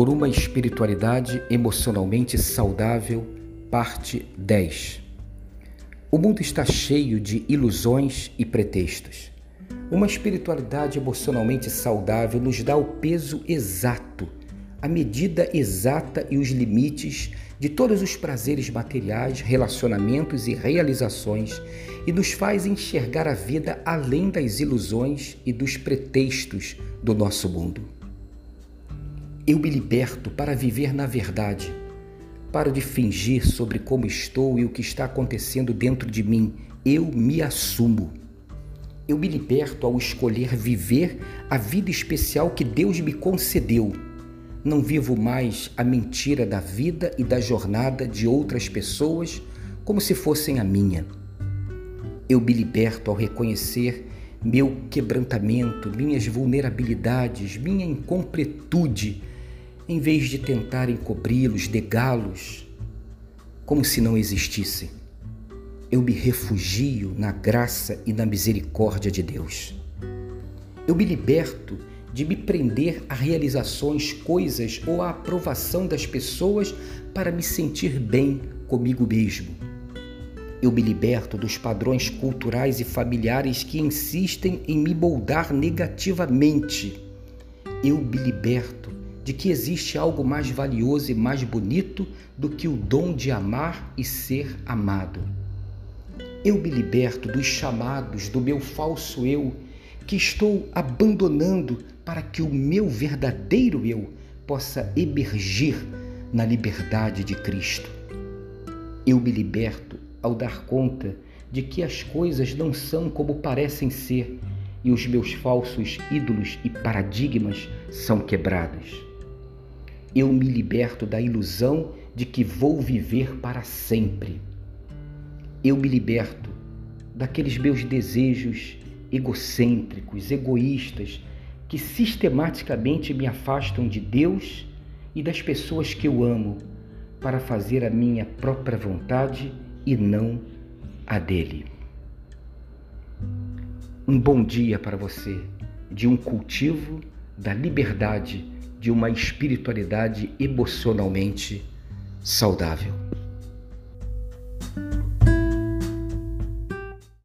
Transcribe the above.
por uma espiritualidade emocionalmente saudável, parte 10. O mundo está cheio de ilusões e pretextos. Uma espiritualidade emocionalmente saudável nos dá o peso exato, a medida exata e os limites de todos os prazeres materiais, relacionamentos e realizações e nos faz enxergar a vida além das ilusões e dos pretextos do nosso mundo. Eu me liberto para viver na verdade. Paro de fingir sobre como estou e o que está acontecendo dentro de mim. Eu me assumo. Eu me liberto ao escolher viver a vida especial que Deus me concedeu. Não vivo mais a mentira da vida e da jornada de outras pessoas como se fossem a minha. Eu me liberto ao reconhecer meu quebrantamento, minhas vulnerabilidades, minha incompletude em vez de tentar encobri-los, negá-los, como se não existissem. Eu me refugio na graça e na misericórdia de Deus. Eu me liberto de me prender a realizações, coisas ou a aprovação das pessoas para me sentir bem comigo mesmo. Eu me liberto dos padrões culturais e familiares que insistem em me moldar negativamente. Eu me liberto de que existe algo mais valioso e mais bonito do que o dom de amar e ser amado. Eu me liberto dos chamados do meu falso eu que estou abandonando para que o meu verdadeiro eu possa emergir na liberdade de Cristo. Eu me liberto ao dar conta de que as coisas não são como parecem ser e os meus falsos ídolos e paradigmas são quebrados eu me liberto da ilusão de que vou viver para sempre. Eu me liberto daqueles meus desejos egocêntricos, egoístas, que sistematicamente me afastam de Deus e das pessoas que eu amo para fazer a minha própria vontade e não a dele. Um bom dia para você de um cultivo da liberdade de uma espiritualidade emocionalmente saudável.